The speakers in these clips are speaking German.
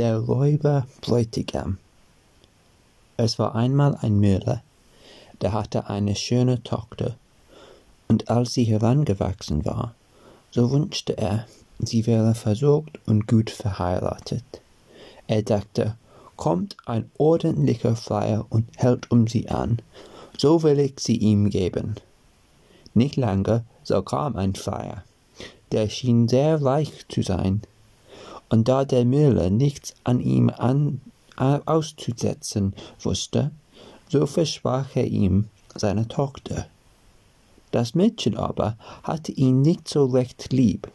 Der Räuber Bräutigam Es war einmal ein Müller, der hatte eine schöne Tochter, und als sie herangewachsen war, so wünschte er, sie wäre versorgt und gut verheiratet. Er dachte, kommt ein ordentlicher Freier und hält um sie an, so will ich sie ihm geben. Nicht lange, so kam ein Freier, der schien sehr reich zu sein, und da der Müller nichts an ihm an, auszusetzen wusste, so versprach er ihm seine Tochter. Das Mädchen aber hatte ihn nicht so recht lieb,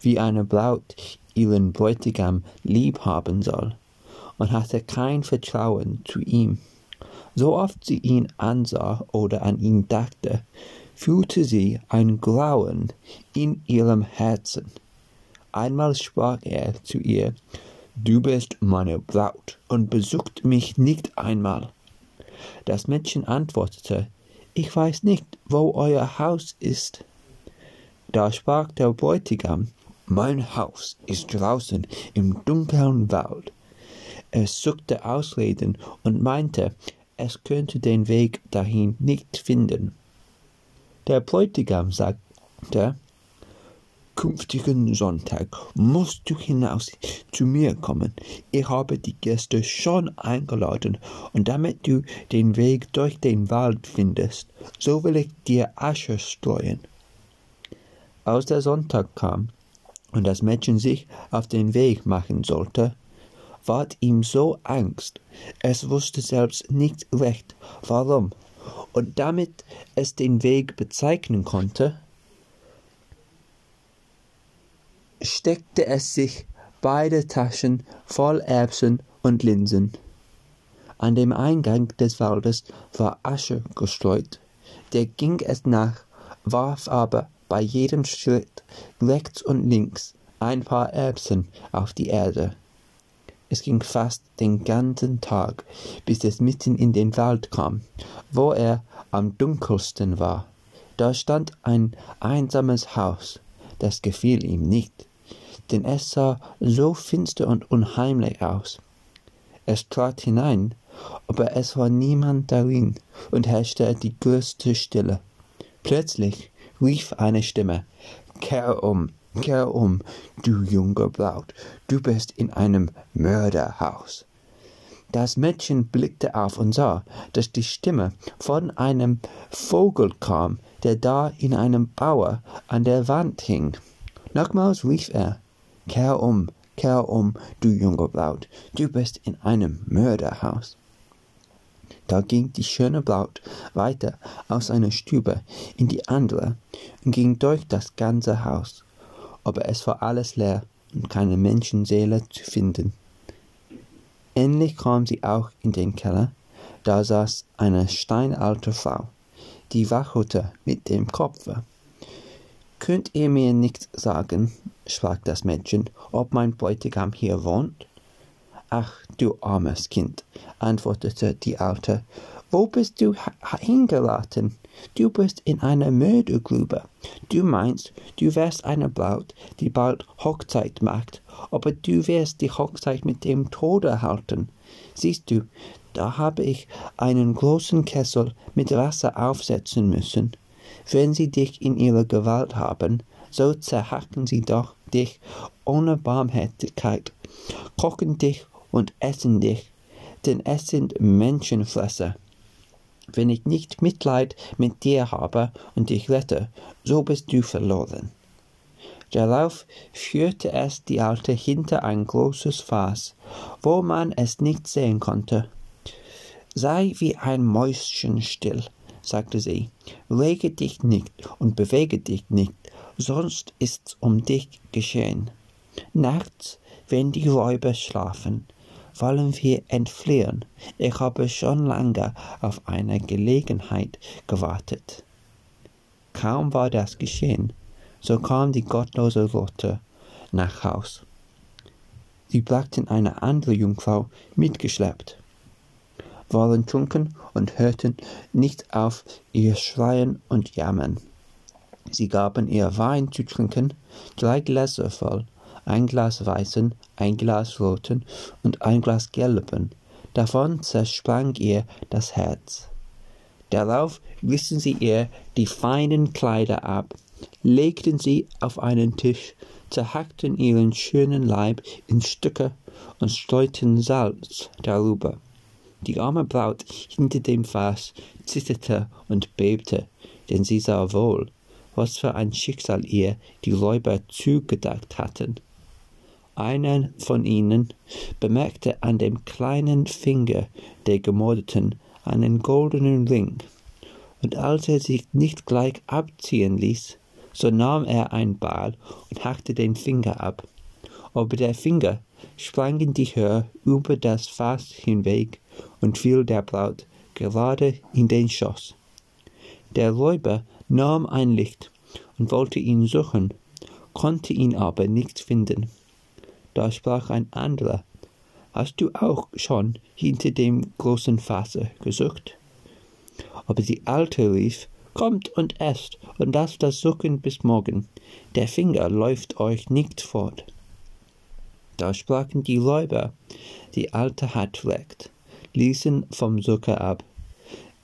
wie eine Braut ihren Bräutigam lieb haben soll, und hatte kein Vertrauen zu ihm. So oft sie ihn ansah oder an ihn dachte, fühlte sie ein Grauen in ihrem Herzen. Einmal sprach er zu ihr, Du bist meine Braut und besucht mich nicht einmal. Das Mädchen antwortete, Ich weiß nicht, wo euer Haus ist. Da sprach der Bräutigam, Mein Haus ist draußen im dunklen Wald. Er suchte Ausreden und meinte, es könnte den Weg dahin nicht finden. Der Bräutigam sagte, künftigen Sonntag musst du hinaus zu mir kommen. Ich habe die Gäste schon eingeladen, und damit du den Weg durch den Wald findest, so will ich dir Asche streuen. Als der Sonntag kam und das Mädchen sich auf den Weg machen sollte, ward ihm so Angst, es wusste selbst nicht recht, warum, und damit es den Weg bezeichnen konnte, steckte es sich beide Taschen voll Erbsen und Linsen. An dem Eingang des Waldes war Asche gestreut. Der ging es nach, warf aber bei jedem Schritt rechts und links ein paar Erbsen auf die Erde. Es ging fast den ganzen Tag, bis es mitten in den Wald kam, wo er am dunkelsten war. Da stand ein einsames Haus, das gefiel ihm nicht denn es sah so finster und unheimlich aus. Es trat hinein, aber es war niemand darin und herrschte die größte Stille. Plötzlich rief eine Stimme, Kehr um, kehr um, du junge Braut, du bist in einem Mörderhaus. Das Mädchen blickte auf und sah, dass die Stimme von einem Vogel kam, der da in einem Bauer an der Wand hing. Nochmals rief er, Kehr um, kehr um, du junge Braut, du bist in einem Mörderhaus. Da ging die schöne Braut weiter aus einer Stube in die andere und ging durch das ganze Haus, aber es war alles leer und keine Menschenseele zu finden. Endlich kam sie auch in den Keller, da saß eine steinalte Frau, die wachelte mit dem Kopfe Könnt ihr mir nicht sagen, sprach das Mädchen, ob mein Bräutigam hier wohnt? Ach, du armes Kind, antwortete die Alte, wo bist du hingeraten? Du bist in einer Mördergrube. Du meinst, du wärst eine Braut, die bald Hochzeit macht, aber du wirst die Hochzeit mit dem Tode halten. Siehst du, da habe ich einen großen Kessel mit Wasser aufsetzen müssen. Wenn sie dich in ihrer Gewalt haben, so zerhacken sie doch dich ohne Barmherzigkeit, kochen dich und essen dich, denn es sind Menschenfresser. Wenn ich nicht Mitleid mit dir habe und dich rette, so bist du verloren. Darauf führte es die Alte hinter ein großes Fass, wo man es nicht sehen konnte. Sei wie ein Mäuschen still, sagte sie, rege dich nicht und bewege dich nicht, sonst ist's um dich geschehen. Nachts, wenn die Räuber schlafen, wollen wir entfliehen. Ich habe schon lange auf eine Gelegenheit gewartet. Kaum war das geschehen, so kam die gottlose Rotte nach Haus. Sie brachten eine andere Jungfrau mitgeschleppt waren trunken und hörten nicht auf ihr Schreien und Jammern. Sie gaben ihr Wein zu trinken, drei Gläser voll, ein Glas weißen, ein Glas roten und ein Glas gelben. Davon zersprang ihr das Herz. Darauf rissen sie ihr die feinen Kleider ab, legten sie auf einen Tisch, zerhackten ihren schönen Leib in Stücke und streuten Salz darüber. Die arme Braut hinter dem Fass zitterte und bebte, denn sie sah wohl, was für ein Schicksal ihr die Räuber zugedacht hatten. Einer von ihnen bemerkte an dem kleinen Finger der Gemordeten einen goldenen Ring, und als er sich nicht gleich abziehen ließ, so nahm er ein Beil und hackte den Finger ab. Aber der Finger sprang in die Höhe über das Fass hinweg und fiel der Braut gerade in den Schoß. Der Räuber nahm ein Licht und wollte ihn suchen, konnte ihn aber nicht finden. Da sprach ein anderer, Hast du auch schon hinter dem großen Fasse gesucht? Aber die Alte rief, Kommt und esst und lasst das Suchen bis morgen. Der Finger läuft euch nicht fort. Da sprachen die Räuber, die Alte hat recht, ließen vom Zucker ab,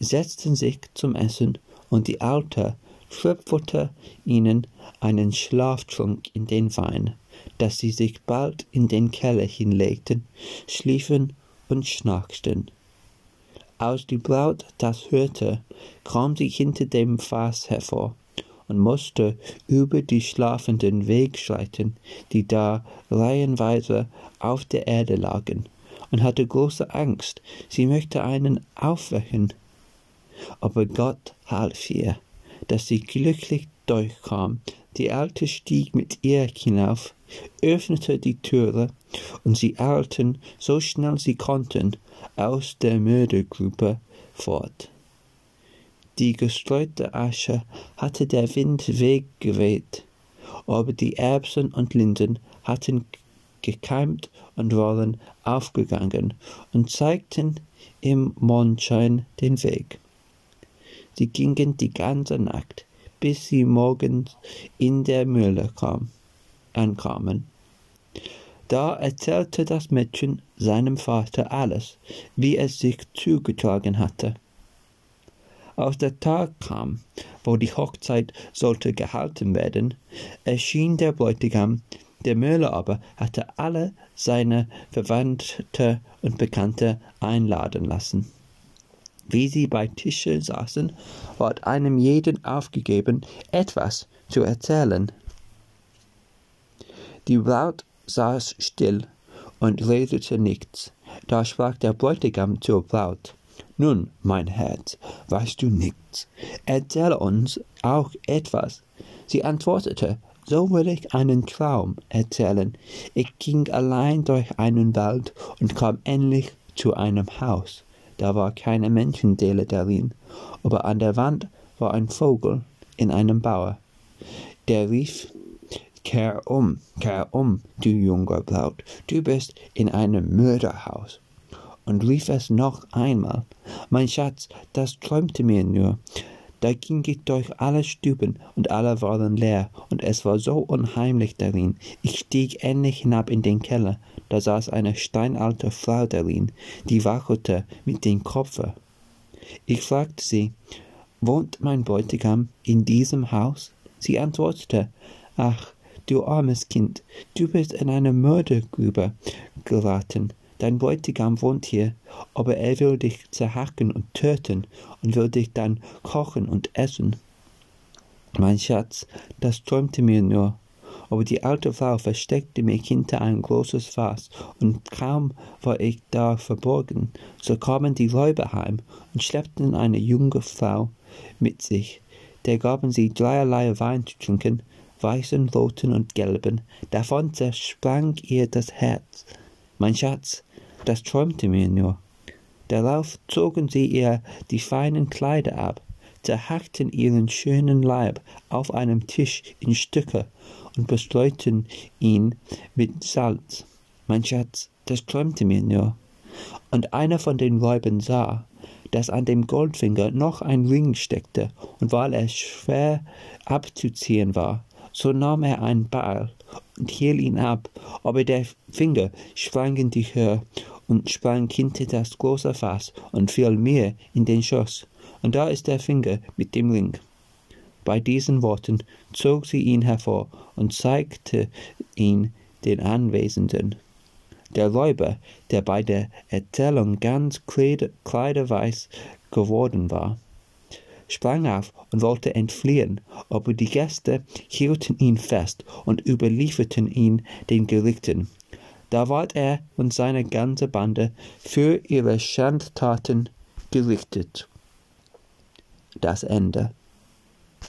setzten sich zum Essen, und die Alte tröpfelte ihnen einen Schlaftrunk in den Wein, dass sie sich bald in den Keller hinlegten, schliefen und schnarchten. Als die Braut das hörte, kam sie hinter dem Fass hervor und musste über die Schlafenden wegschreiten, die da reihenweise auf der Erde lagen, und hatte große Angst, sie möchte einen aufwecken. Aber Gott half ihr, dass sie glücklich durchkam. Die Alte stieg mit ihr hinauf, öffnete die Türe, und sie eilten, so schnell sie konnten, aus der Mördergrube fort. Die gestreute Asche hatte der Wind weggeweht, aber die Erbsen und Linden hatten gekeimt und waren aufgegangen und zeigten im Mondschein den Weg. Sie gingen die ganze Nacht, bis sie morgens in der Mühle kam, ankamen. Da erzählte das Mädchen seinem Vater alles, wie es sich zugetragen hatte. Als der Tag kam, wo die Hochzeit sollte gehalten werden, erschien der Bräutigam, der Müller aber hatte alle seine Verwandte und Bekannte einladen lassen. Wie sie bei Tische saßen, ward einem jeden aufgegeben, etwas zu erzählen. Die Braut saß still und redete nichts. Da sprach der Bräutigam zur Braut. Nun, mein Herz, weißt du nichts? Erzähle uns auch etwas. Sie antwortete, so will ich einen Traum erzählen. Ich ging allein durch einen Wald und kam endlich zu einem Haus. Da war keine Menschenseele darin, aber an der Wand war ein Vogel in einem Bauer. Der rief, Kehr um, kehr um, du junger Braut, du bist in einem Mörderhaus. Und rief es noch einmal, mein Schatz, das träumte mir nur. Da ging ich durch alle Stuben, und alle waren leer, und es war so unheimlich darin. Ich stieg endlich hinab in den Keller, da saß eine steinalte Frau darin, die wachelte mit dem Kopfe. Ich fragte sie, wohnt mein Bräutigam in diesem Haus? Sie antwortete, ach, du armes Kind, du bist in eine Mördergrube geraten. Dein Bräutigam wohnt hier, aber er will dich zerhacken und töten und will dich dann kochen und essen. Mein Schatz, das träumte mir nur aber die alte Frau versteckte mich hinter ein großes Fass, und kaum war ich da verborgen, so kamen die Räuber heim und schleppten eine junge Frau mit sich. Der gaben sie dreierlei Wein zu trinken, weißen, roten und gelben, davon zersprang ihr das Herz. Mein Schatz, das träumte mir nur. Darauf zogen sie ihr die feinen Kleider ab, zerhackten ihren schönen Leib auf einem Tisch in Stücke und bestreuten ihn mit Salz. Mein Schatz, das träumte mir nur. Und einer von den Weibern sah, dass an dem Goldfinger noch ein Ring steckte, und weil er schwer abzuziehen war, so nahm er ein Beil und hielt ihn ab, aber der Finger sprang in die Höhe und sprang hinter das große Fass und fiel mir in den Schoß. Und da ist der Finger mit dem Ring. Bei diesen Worten zog sie ihn hervor und zeigte ihn den Anwesenden. Der Räuber, der bei der Erzählung ganz kleiderweiß geworden war, sprang auf und wollte entfliehen, aber die Gäste hielten ihn fest und überlieferten ihn den Gerichten. Da ward er und seine ganze Bande für ihre Schandtaten gerichtet. Das Ende.